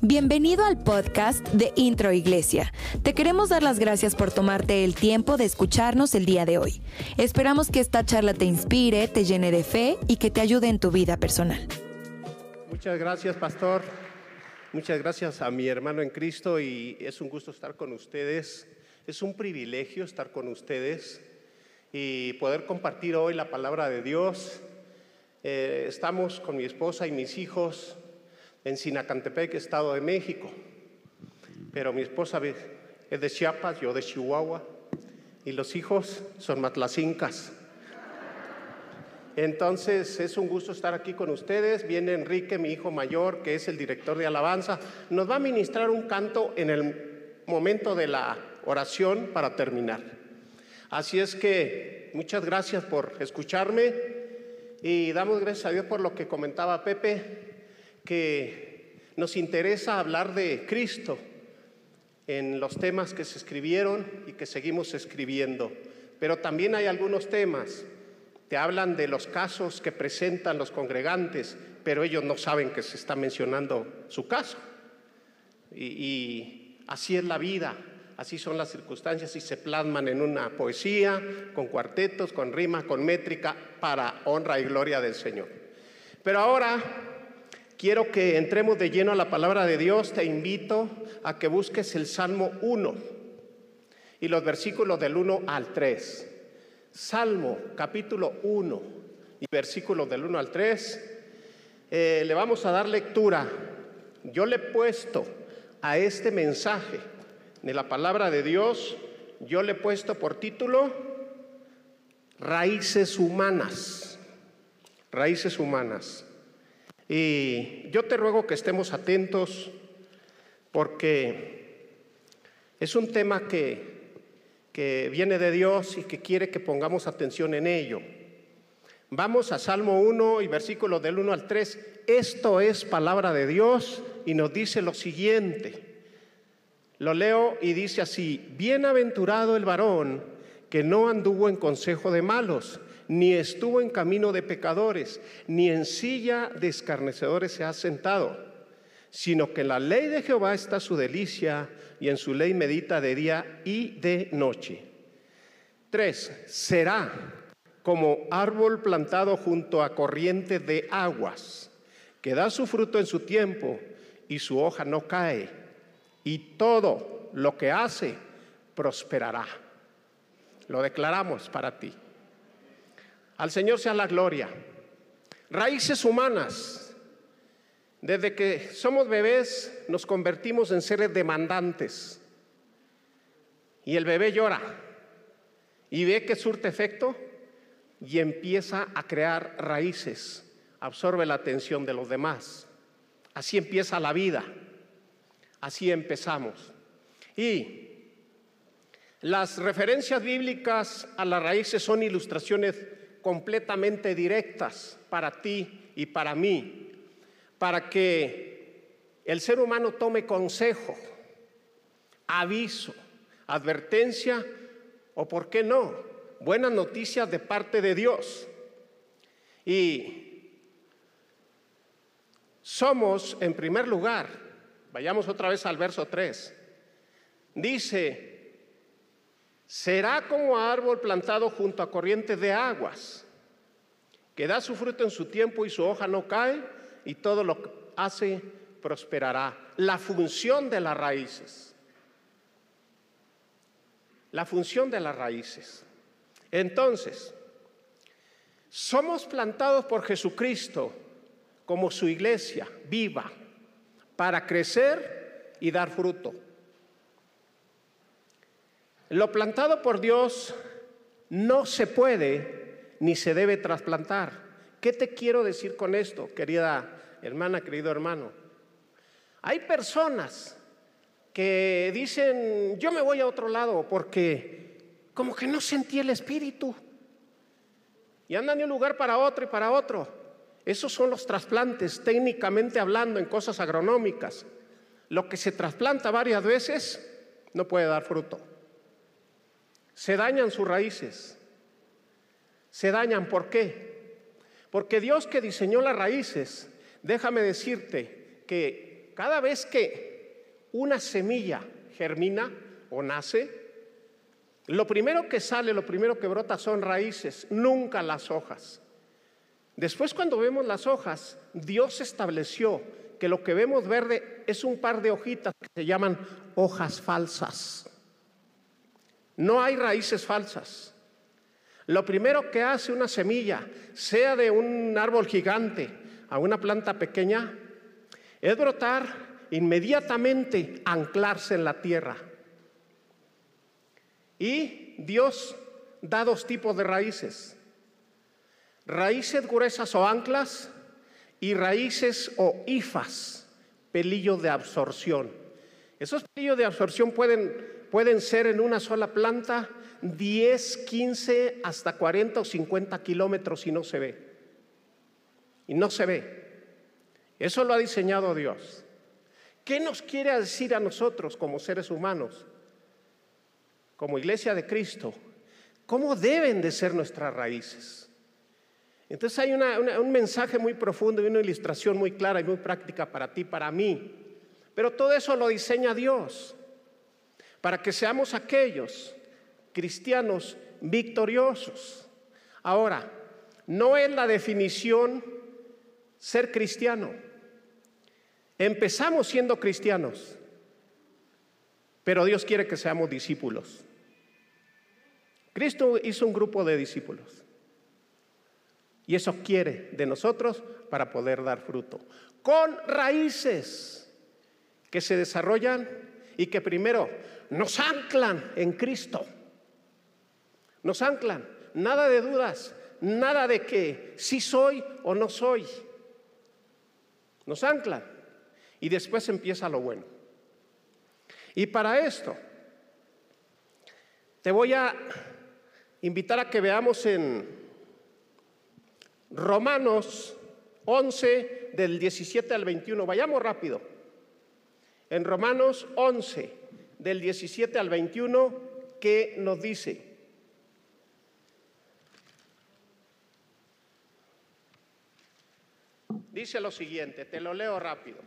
Bienvenido al podcast de Intro Iglesia. Te queremos dar las gracias por tomarte el tiempo de escucharnos el día de hoy. Esperamos que esta charla te inspire, te llene de fe y que te ayude en tu vida personal. Muchas gracias, pastor. Muchas gracias a mi hermano en Cristo y es un gusto estar con ustedes. Es un privilegio estar con ustedes y poder compartir hoy la palabra de Dios. Eh, estamos con mi esposa y mis hijos en Sinacantepec, Estado de México. Pero mi esposa es de Chiapas, yo de Chihuahua, y los hijos son matlacincas. Entonces es un gusto estar aquí con ustedes. Viene Enrique, mi hijo mayor, que es el director de alabanza. Nos va a ministrar un canto en el momento de la oración para terminar. Así es que muchas gracias por escucharme y damos gracias a Dios por lo que comentaba Pepe que nos interesa hablar de Cristo en los temas que se escribieron y que seguimos escribiendo. Pero también hay algunos temas que hablan de los casos que presentan los congregantes, pero ellos no saben que se está mencionando su caso. Y, así es la vida, así son las circunstancias y se plasman en una poesía, con cuartetos, con rima, con métrica, para honra y gloria del Señor. Pero ahora Quiero que entremos de lleno a la palabra de Dios. Te invito a que busques el Salmo 1 y los versículos del 1 al 3. Salmo capítulo 1 y versículos del 1 al 3. Eh, le vamos a dar lectura. Yo le he puesto a este mensaje de la palabra de Dios, yo le he puesto por título Raíces humanas. Raíces humanas. Y yo te ruego que estemos atentos porque es un tema que, que viene de Dios y que quiere que pongamos atención en ello. Vamos a Salmo 1 y versículos del 1 al 3. Esto es palabra de Dios y nos dice lo siguiente. Lo leo y dice así, bienaventurado el varón que no anduvo en consejo de malos ni estuvo en camino de pecadores, ni en silla de escarnecedores se ha sentado, sino que la ley de Jehová está su delicia y en su ley medita de día y de noche. Tres, será como árbol plantado junto a corriente de aguas, que da su fruto en su tiempo y su hoja no cae, y todo lo que hace prosperará. Lo declaramos para ti. Al Señor sea la gloria. Raíces humanas. Desde que somos bebés nos convertimos en seres demandantes. Y el bebé llora y ve que surte efecto y empieza a crear raíces, absorbe la atención de los demás. Así empieza la vida, así empezamos. Y las referencias bíblicas a las raíces son ilustraciones completamente directas para ti y para mí, para que el ser humano tome consejo, aviso, advertencia o, ¿por qué no?, buenas noticias de parte de Dios. Y somos, en primer lugar, vayamos otra vez al verso 3, dice, será como árbol plantado junto a corrientes de aguas, que da su fruto en su tiempo y su hoja no cae, y todo lo que hace prosperará. La función de las raíces. La función de las raíces. Entonces, somos plantados por Jesucristo como su iglesia viva para crecer y dar fruto. Lo plantado por Dios no se puede ni se debe trasplantar. ¿Qué te quiero decir con esto, querida hermana, querido hermano? Hay personas que dicen, yo me voy a otro lado porque como que no sentí el espíritu. Y andan de un lugar para otro y para otro. Esos son los trasplantes, técnicamente hablando, en cosas agronómicas. Lo que se trasplanta varias veces no puede dar fruto. Se dañan sus raíces. Se dañan, ¿por qué? Porque Dios que diseñó las raíces, déjame decirte que cada vez que una semilla germina o nace, lo primero que sale, lo primero que brota son raíces, nunca las hojas. Después cuando vemos las hojas, Dios estableció que lo que vemos verde es un par de hojitas que se llaman hojas falsas. No hay raíces falsas. Lo primero que hace una semilla, sea de un árbol gigante a una planta pequeña, es brotar inmediatamente, anclarse en la tierra. Y Dios da dos tipos de raíces. Raíces gruesas o anclas y raíces o hifas, pelillos de absorción. Esos pelillos de absorción pueden, pueden ser en una sola planta 10, 15, hasta 40 o 50 kilómetros y no se ve. Y no se ve. Eso lo ha diseñado Dios. ¿Qué nos quiere decir a nosotros como seres humanos? como iglesia de Cristo, cómo deben de ser nuestras raíces. Entonces hay un mensaje muy profundo y una ilustración muy clara y muy práctica para ti, para mí. Pero todo eso lo diseña Dios, para que seamos aquellos cristianos victoriosos. Ahora, no es la definición ser cristiano. Empezamos siendo cristianos, pero Dios quiere que seamos discípulos. Cristo hizo un grupo de discípulos. Y eso quiere de nosotros para poder dar fruto. Con raíces que se desarrollan y que primero nos anclan en Cristo. Nos anclan. Nada de dudas. Nada de que sí soy o no soy. Nos anclan. Y después empieza lo bueno. Y para esto, te voy a invitar a que veamos en Romanos 11 del 17 al 21. Vayamos rápido. En Romanos 11 del 17 al 21, ¿qué nos dice? Dice lo siguiente, te lo leo rápido.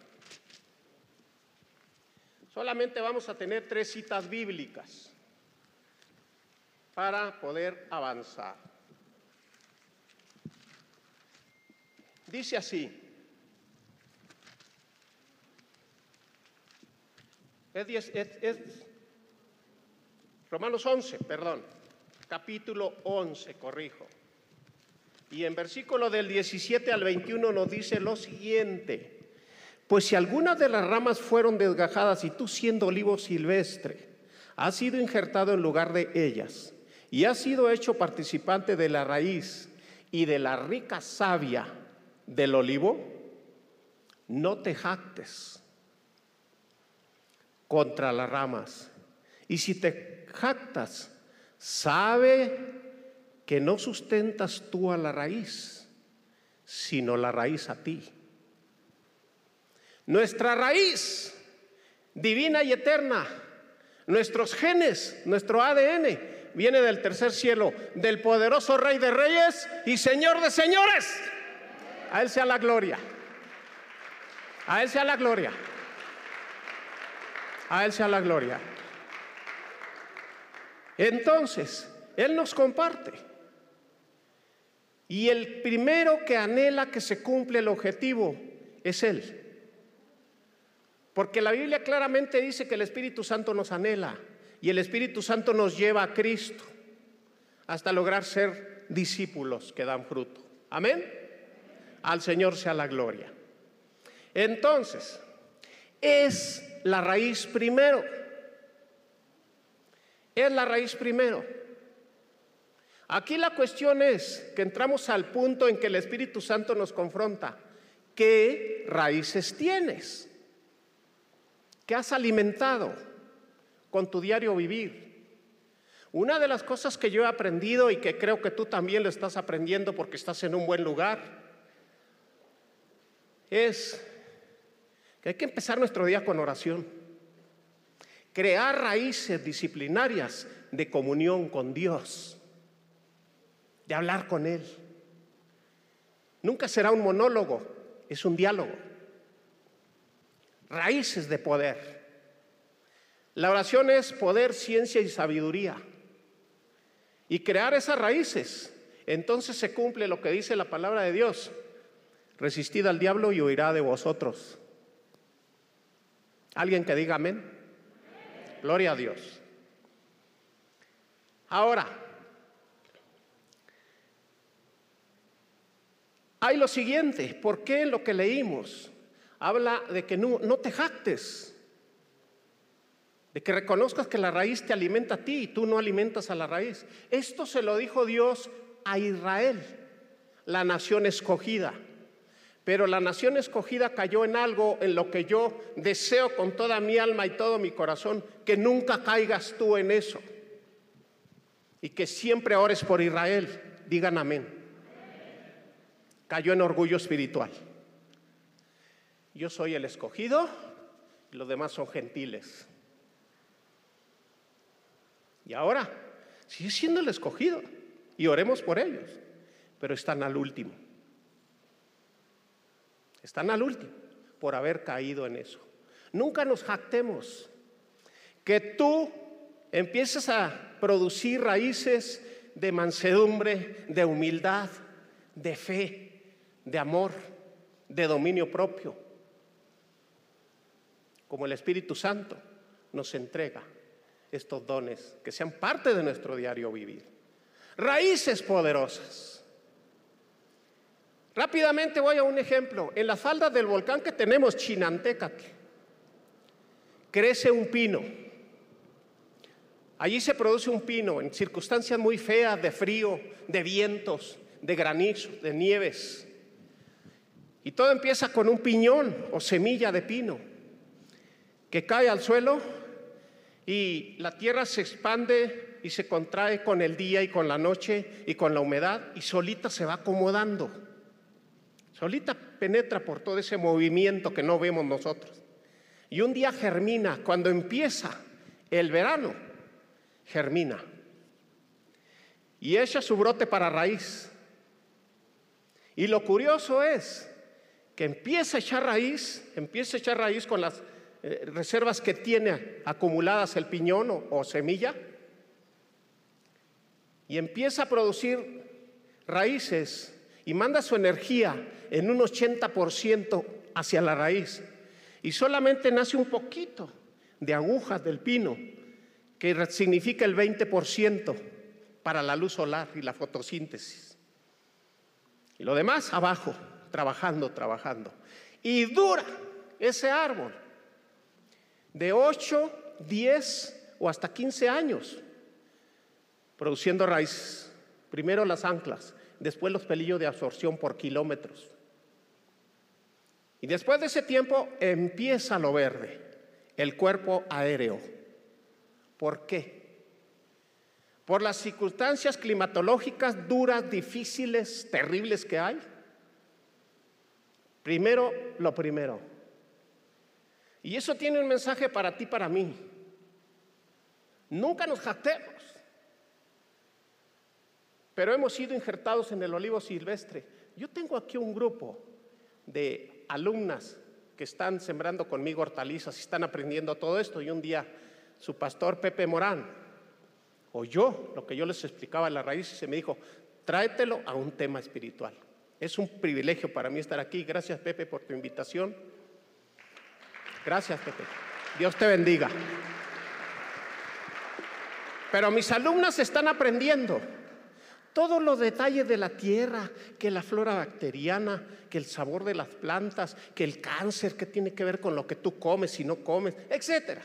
Solamente vamos a tener tres citas bíblicas para poder avanzar. Dice así, es, Romanos 11, perdón, capítulo 11, corrijo. Y en versículo del 17 al 21 nos dice lo siguiente, pues si algunas de las ramas fueron desgajadas y tú siendo olivo silvestre, has sido injertado en lugar de ellas, y has sido hecho participante de la raíz y de la rica savia del olivo, no te jactes contra las ramas. Y si te jactas, sabe que no sustentas tú a la raíz, sino la raíz a ti. Nuestra raíz divina y eterna, nuestros genes, nuestro ADN, viene del tercer cielo, del poderoso Rey de Reyes y Señor de Señores. A Él sea la gloria. A Él sea la gloria. A Él sea la gloria. Entonces, Él nos comparte. Y el primero que anhela que se cumpla el objetivo es Él. Porque la Biblia claramente dice que el Espíritu Santo nos anhela. Y el Espíritu Santo nos lleva a Cristo hasta lograr ser discípulos que dan fruto. Amén. Al Señor sea la gloria. Entonces, es la raíz primero. Es la raíz primero. Aquí la cuestión es que entramos al punto en que el Espíritu Santo nos confronta. ¿Qué raíces tienes? ¿Qué has alimentado? con tu diario vivir. Una de las cosas que yo he aprendido y que creo que tú también lo estás aprendiendo porque estás en un buen lugar, es que hay que empezar nuestro día con oración. Crear raíces disciplinarias de comunión con Dios, de hablar con Él. Nunca será un monólogo, es un diálogo. Raíces de poder. La oración es poder, ciencia y sabiduría. Y crear esas raíces. Entonces se cumple lo que dice la palabra de Dios. Resistid al diablo y huirá de vosotros. ¿Alguien que diga amén? Gloria a Dios. Ahora, hay lo siguiente, ¿por qué lo que leímos habla de que no, no te jactes? De que reconozcas que la raíz te alimenta a ti y tú no alimentas a la raíz. Esto se lo dijo Dios a Israel, la nación escogida. Pero la nación escogida cayó en algo en lo que yo deseo con toda mi alma y todo mi corazón, que nunca caigas tú en eso. Y que siempre ores por Israel. Digan amén. Cayó en orgullo espiritual. Yo soy el escogido y los demás son gentiles. Y ahora sigue siendo el escogido y oremos por ellos, pero están al último. Están al último por haber caído en eso. Nunca nos jactemos que tú empieces a producir raíces de mansedumbre, de humildad, de fe, de amor, de dominio propio, como el Espíritu Santo nos entrega estos dones que sean parte de nuestro diario vivir. Raíces poderosas. Rápidamente voy a un ejemplo. En la falda del volcán que tenemos, Chinantecatl, crece un pino. Allí se produce un pino en circunstancias muy feas de frío, de vientos, de granizo, de nieves. Y todo empieza con un piñón o semilla de pino que cae al suelo y la tierra se expande y se contrae con el día y con la noche y con la humedad y solita se va acomodando. Solita penetra por todo ese movimiento que no vemos nosotros. Y un día germina, cuando empieza el verano, germina. Y echa su brote para raíz. Y lo curioso es que empieza a echar raíz, empieza a echar raíz con las eh, reservas que tiene acumuladas el piñón o, o semilla y empieza a producir raíces y manda su energía en un 80% hacia la raíz y solamente nace un poquito de agujas del pino que significa el 20% para la luz solar y la fotosíntesis. Y lo demás abajo, trabajando, trabajando. Y dura ese árbol de 8, 10 o hasta 15 años produciendo raíces. Primero las anclas, después los pelillos de absorción por kilómetros. Y después de ese tiempo empieza lo verde, el cuerpo aéreo. ¿Por qué? Por las circunstancias climatológicas duras, difíciles, terribles que hay. Primero, lo primero. Y eso tiene un mensaje para ti, para mí. Nunca nos jactemos, pero hemos sido injertados en el olivo silvestre. Yo tengo aquí un grupo de alumnas que están sembrando conmigo hortalizas y están aprendiendo todo esto. Y un día su pastor Pepe Morán oyó lo que yo les explicaba en la raíz y se me dijo, tráetelo a un tema espiritual. Es un privilegio para mí estar aquí. Gracias Pepe por tu invitación. Gracias, Pepe. Dios te bendiga. Pero mis alumnas están aprendiendo todos los detalles de la tierra, que la flora bacteriana, que el sabor de las plantas, que el cáncer, que tiene que ver con lo que tú comes y no comes, etcétera.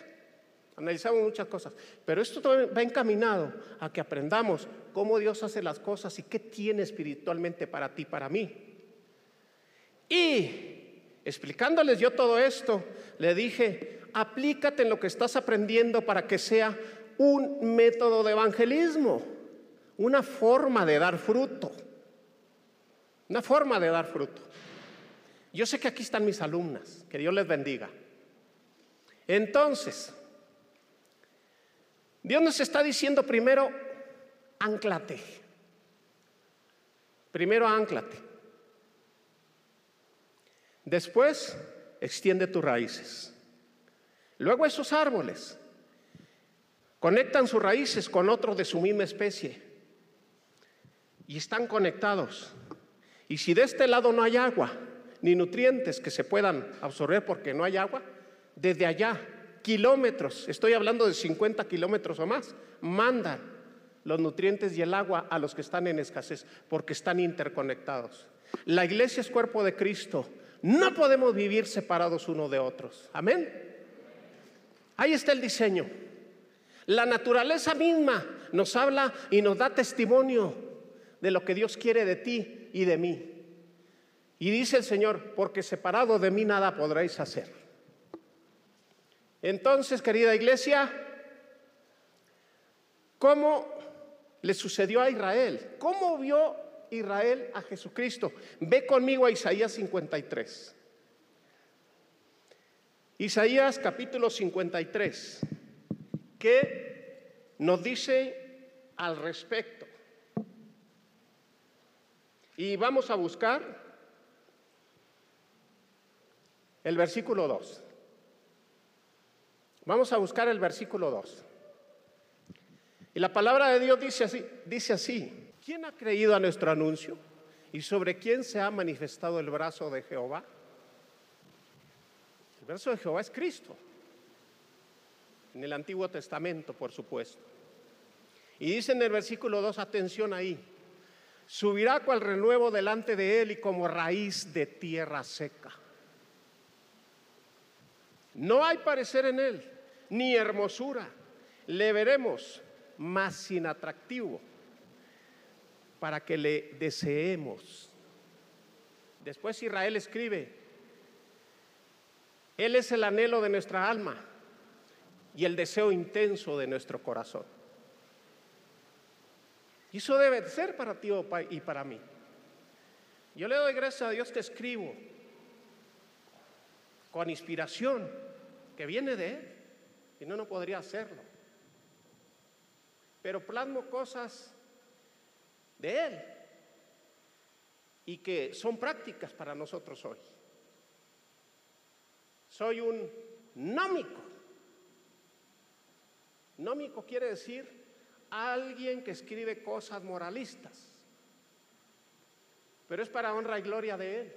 Analizamos muchas cosas, pero esto va encaminado a que aprendamos cómo Dios hace las cosas y qué tiene espiritualmente para ti, para mí. Y Explicándoles yo todo esto, le dije, aplícate en lo que estás aprendiendo para que sea un método de evangelismo, una forma de dar fruto, una forma de dar fruto. Yo sé que aquí están mis alumnas, que Dios les bendiga. Entonces, Dios nos está diciendo primero, anclate. Primero anclate. Después, extiende tus raíces. Luego esos árboles conectan sus raíces con otros de su misma especie y están conectados. Y si de este lado no hay agua, ni nutrientes que se puedan absorber porque no hay agua, desde allá, kilómetros, estoy hablando de 50 kilómetros o más, mandan los nutrientes y el agua a los que están en escasez, porque están interconectados. La iglesia es cuerpo de Cristo. No podemos vivir separados uno de otros. Amén. Ahí está el diseño. La naturaleza misma nos habla y nos da testimonio de lo que Dios quiere de ti y de mí. Y dice el Señor, porque separado de mí nada podréis hacer. Entonces, querida iglesia, ¿cómo le sucedió a Israel? ¿Cómo vio Israel a Jesucristo? Ve conmigo a Isaías 53. Isaías capítulo 53. ¿Qué nos dice al respecto? Y vamos a buscar el versículo 2. Vamos a buscar el versículo 2. Y la palabra de Dios dice así, dice así, ¿quién ha creído a nuestro anuncio? ¿Y sobre quién se ha manifestado el brazo de Jehová? El brazo de Jehová es Cristo. En el Antiguo Testamento, por supuesto. Y dice en el versículo 2, atención ahí, subirá cual renuevo delante de él y como raíz de tierra seca. No hay parecer en él, ni hermosura. Le veremos más sin atractivo para que le deseemos. Después Israel escribe, Él es el anhelo de nuestra alma y el deseo intenso de nuestro corazón. Y eso debe ser para ti y para mí. Yo le doy gracias a Dios que escribo con inspiración que viene de Él, y no, no podría hacerlo. Pero plasmo cosas de Él y que son prácticas para nosotros hoy. Soy un nómico. Nómico quiere decir alguien que escribe cosas moralistas, pero es para honra y gloria de Él.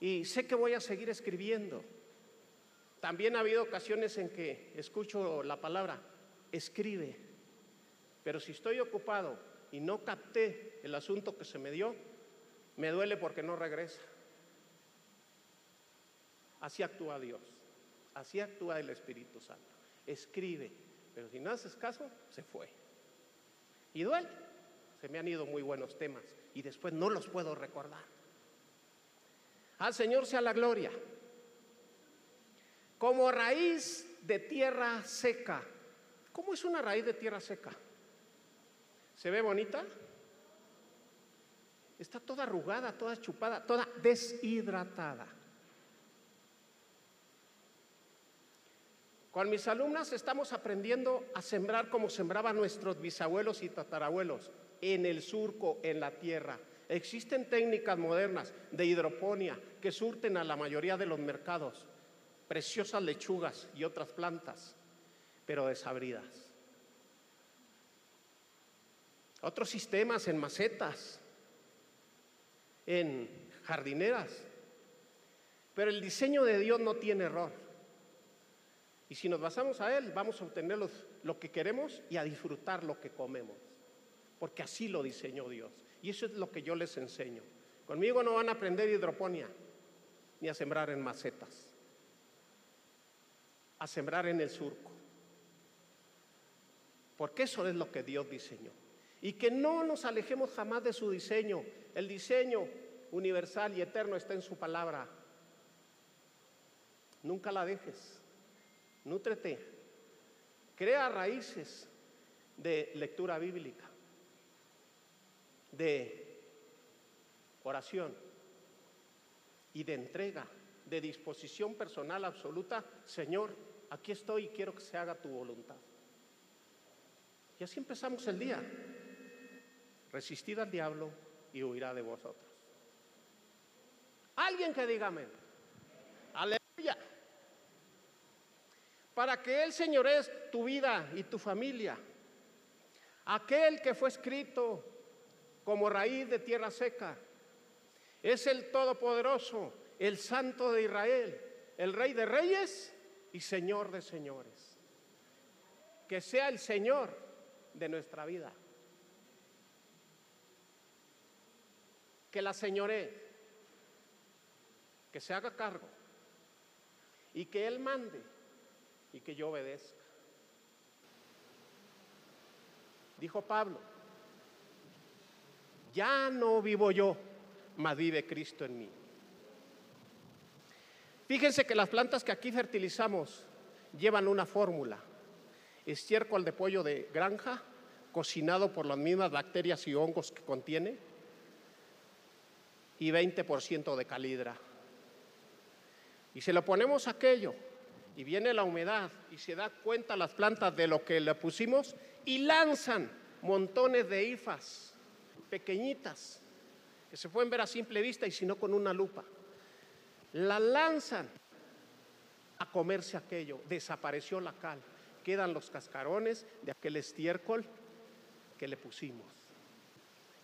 Y sé que voy a seguir escribiendo. También ha habido ocasiones en que escucho la palabra, escribe, pero si estoy ocupado y no capté el asunto que se me dio, me duele porque no regresa. Así actúa Dios, así actúa el Espíritu Santo. Escribe, pero si no haces caso, se fue. Y duele, se me han ido muy buenos temas y después no los puedo recordar. Al Señor sea la gloria como raíz de tierra seca. ¿Cómo es una raíz de tierra seca? ¿Se ve bonita? Está toda arrugada, toda chupada, toda deshidratada. Con mis alumnas estamos aprendiendo a sembrar como sembraban nuestros bisabuelos y tatarabuelos, en el surco, en la tierra. Existen técnicas modernas de hidroponía que surten a la mayoría de los mercados preciosas lechugas y otras plantas, pero desabridas. Otros sistemas en macetas, en jardineras, pero el diseño de Dios no tiene error. Y si nos basamos a Él, vamos a obtener lo que queremos y a disfrutar lo que comemos, porque así lo diseñó Dios. Y eso es lo que yo les enseño. Conmigo no van a aprender hidroponía ni a sembrar en macetas a sembrar en el surco. Porque eso es lo que Dios diseñó. Y que no nos alejemos jamás de su diseño. El diseño universal y eterno está en su palabra. Nunca la dejes. Nútrete. Crea raíces de lectura bíblica, de oración y de entrega, de disposición personal absoluta. Señor, aquí estoy y quiero que se haga tu voluntad. Y así empezamos el día. Resistid al diablo y huirá de vosotros. Alguien que diga amén. Aleluya. Para que Él señores tu vida y tu familia. Aquel que fue escrito como raíz de tierra seca. Es el Todopoderoso, el Santo de Israel, el Rey de Reyes y Señor de Señores. Que sea el Señor de nuestra vida. Que la señore, que se haga cargo y que Él mande y que yo obedezca. Dijo Pablo, ya no vivo yo, mas vive Cristo en mí. Fíjense que las plantas que aquí fertilizamos llevan una fórmula. Estiércol de pollo de granja, cocinado por las mismas bacterias y hongos que contiene, y 20% de calidra. Y se lo ponemos aquello, y viene la humedad, y se da cuenta las plantas de lo que le pusimos, y lanzan montones de hifas pequeñitas, que se pueden ver a simple vista y si no con una lupa. La lanzan a comerse aquello, desapareció la cal, quedan los cascarones de aquel estiércol que le pusimos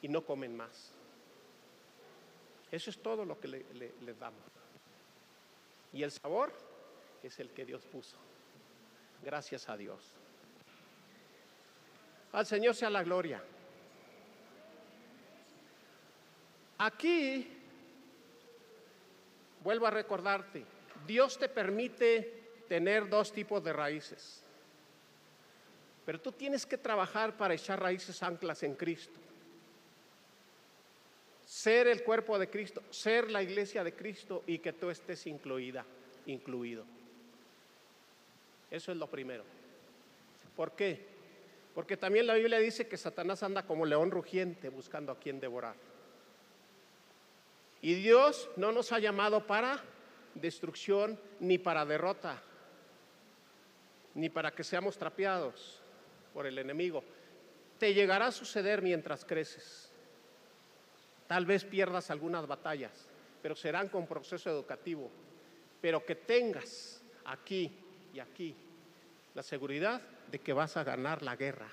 y no comen más. Eso es todo lo que le, les damos. Y el sabor es el que Dios puso. Gracias a Dios. Al Señor sea la gloria. Aquí, vuelvo a recordarte, Dios te permite tener dos tipos de raíces. Pero tú tienes que trabajar para echar raíces anclas en Cristo. Ser el cuerpo de Cristo, ser la iglesia de Cristo y que tú estés incluida, incluido. Eso es lo primero. ¿Por qué? Porque también la Biblia dice que Satanás anda como león rugiente buscando a quien devorar. Y Dios no nos ha llamado para destrucción ni para derrota, ni para que seamos trapeados por el enemigo. Te llegará a suceder mientras creces. Tal vez pierdas algunas batallas, pero serán con proceso educativo. Pero que tengas aquí aquí la seguridad de que vas a ganar la guerra.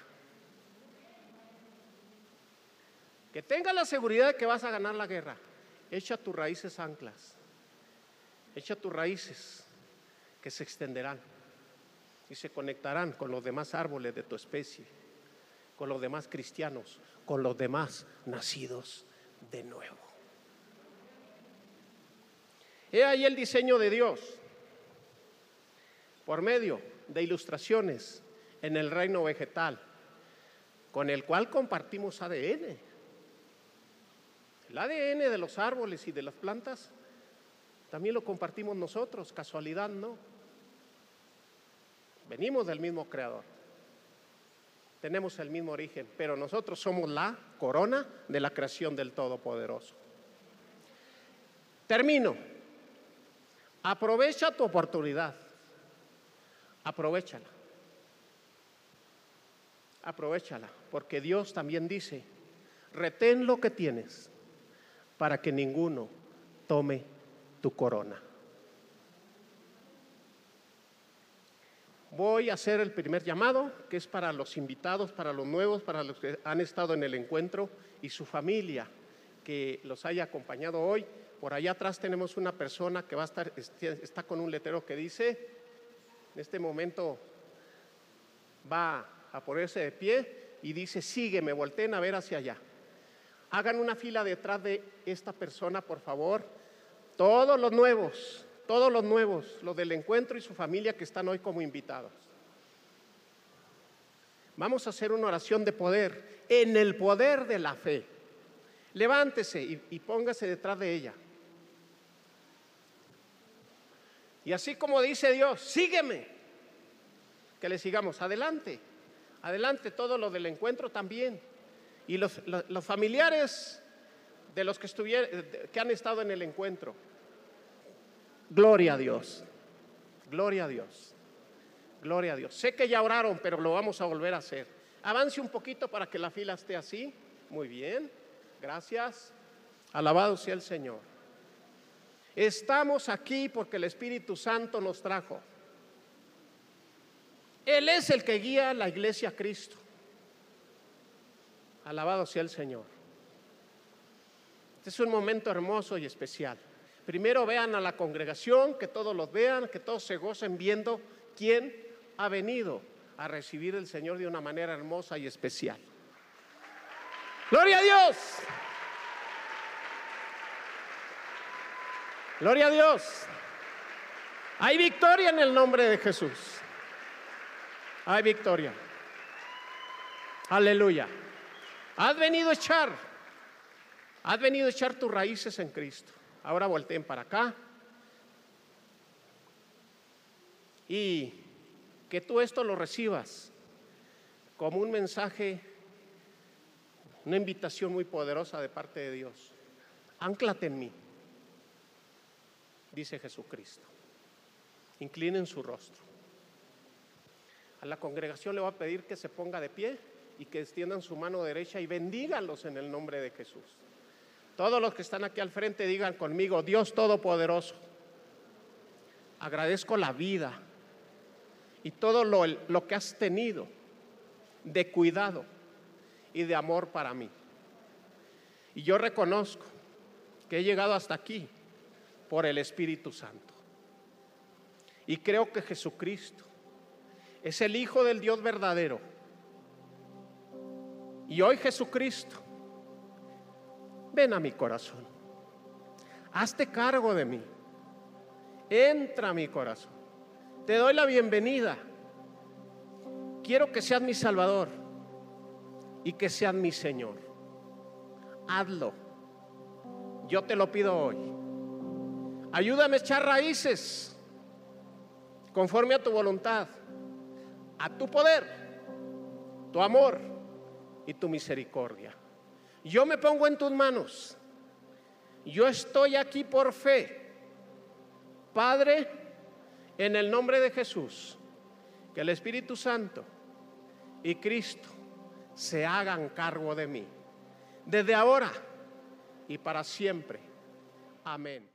Que tengas la seguridad de que vas a ganar la guerra. Echa tus raíces anclas. Echa tus raíces que se extenderán y se conectarán con los demás árboles de tu especie, con los demás cristianos, con los demás nacidos de nuevo. He ahí el diseño de Dios por medio de ilustraciones en el reino vegetal, con el cual compartimos ADN. El ADN de los árboles y de las plantas también lo compartimos nosotros, casualidad no. Venimos del mismo creador. Tenemos el mismo origen, pero nosotros somos la corona de la creación del Todopoderoso. Termino. Aprovecha tu oportunidad. Aprovechala. Aprovechala, porque Dios también dice, retén lo que tienes para que ninguno tome tu corona. Voy a hacer el primer llamado, que es para los invitados, para los nuevos, para los que han estado en el encuentro y su familia que los haya acompañado hoy. Por allá atrás tenemos una persona que va a estar, está con un letrero que dice, en este momento va a ponerse de pie y dice, sígueme, volteen a ver hacia allá. Hagan una fila detrás de esta persona, por favor. Todos los nuevos, todos los nuevos, los del encuentro y su familia que están hoy como invitados. Vamos a hacer una oración de poder, en el poder de la fe. Levántese y, póngase detrás de ella. Y así como dice Dios, sígueme, que le sigamos, adelante, adelante, todo lo del encuentro también. Y los, familiares de los que, que han estado en el encuentro, gloria a Dios, gloria a Dios, gloria a Dios. Sé que ya oraron, pero lo vamos a volver a hacer. Avance un poquito para que la fila esté así. Muy bien, gracias. Alabado sea el Señor. Estamos aquí porque el Espíritu Santo nos trajo. Él es el que guía la iglesia a Cristo. Alabado sea el Señor. Este es un momento hermoso y especial. Primero vean a la congregación, que todos los vean, que todos se gocen viendo quién ha venido a recibir el Señor de una manera hermosa y especial. Gloria a Dios. Gloria a Dios. Hay victoria en el nombre de Jesús. Hay victoria. Aleluya. Has venido a echar. Has venido a echar tus raíces en Cristo. Ahora volteen para acá. Y que tú esto lo recibas como un mensaje, una invitación muy poderosa de parte de Dios. Anclate en mí dice Jesucristo. Inclinen su rostro. A la congregación le va a pedir que se ponga de pie y que extiendan su mano derecha y bendíganlos en el nombre de Jesús. Todos los que están aquí al frente digan conmigo, Dios Todopoderoso, agradezco la vida y todo lo, lo que has tenido de cuidado y de amor para mí. Y yo reconozco que he llegado hasta aquí por el Espíritu Santo. Y creo que Jesucristo es el Hijo del Dios verdadero. Y hoy Jesucristo, ven a mi corazón. Hazte cargo de mí. Entra a mi corazón. Te doy la bienvenida. Quiero que seas mi Salvador y que seas mi Señor. Hazlo. Yo te lo pido hoy. Ayúdame a echar raíces conforme a tu voluntad, a tu poder, tu amor y tu misericordia. Yo me pongo en tus manos. Yo estoy aquí por fe. Padre, en el nombre de Jesús, que el Espíritu Santo y Cristo se hagan cargo de mí. Desde ahora y para siempre. Amén.